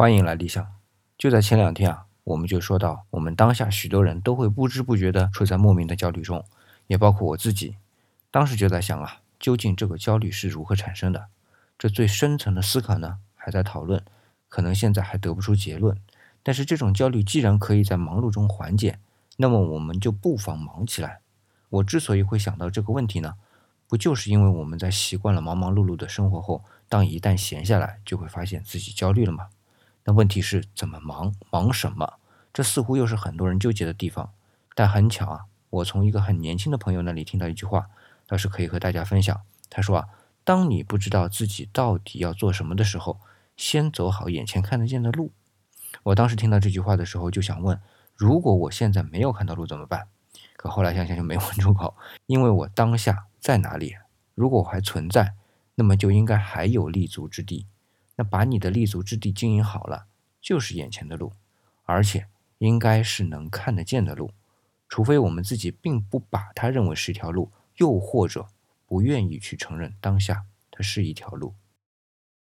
欢迎来理想。就在前两天啊，我们就说到，我们当下许多人都会不知不觉地处在莫名的焦虑中，也包括我自己。当时就在想啊，究竟这个焦虑是如何产生的？这最深层的思考呢，还在讨论，可能现在还得不出结论。但是这种焦虑既然可以在忙碌中缓解，那么我们就不妨忙起来。我之所以会想到这个问题呢，不就是因为我们在习惯了忙忙碌碌的生活后，当一旦闲下来，就会发现自己焦虑了吗？那问题是怎么忙，忙什么？这似乎又是很多人纠结的地方。但很巧啊，我从一个很年轻的朋友那里听到一句话，倒是可以和大家分享。他说啊，当你不知道自己到底要做什么的时候，先走好眼前看得见的路。我当时听到这句话的时候，就想问：如果我现在没有看到路怎么办？可后来想想就没问出口，因为我当下在哪里？如果我还存在，那么就应该还有立足之地。那把你的立足之地经营好了，就是眼前的路，而且应该是能看得见的路，除非我们自己并不把它认为是一条路，又或者不愿意去承认当下它是一条路。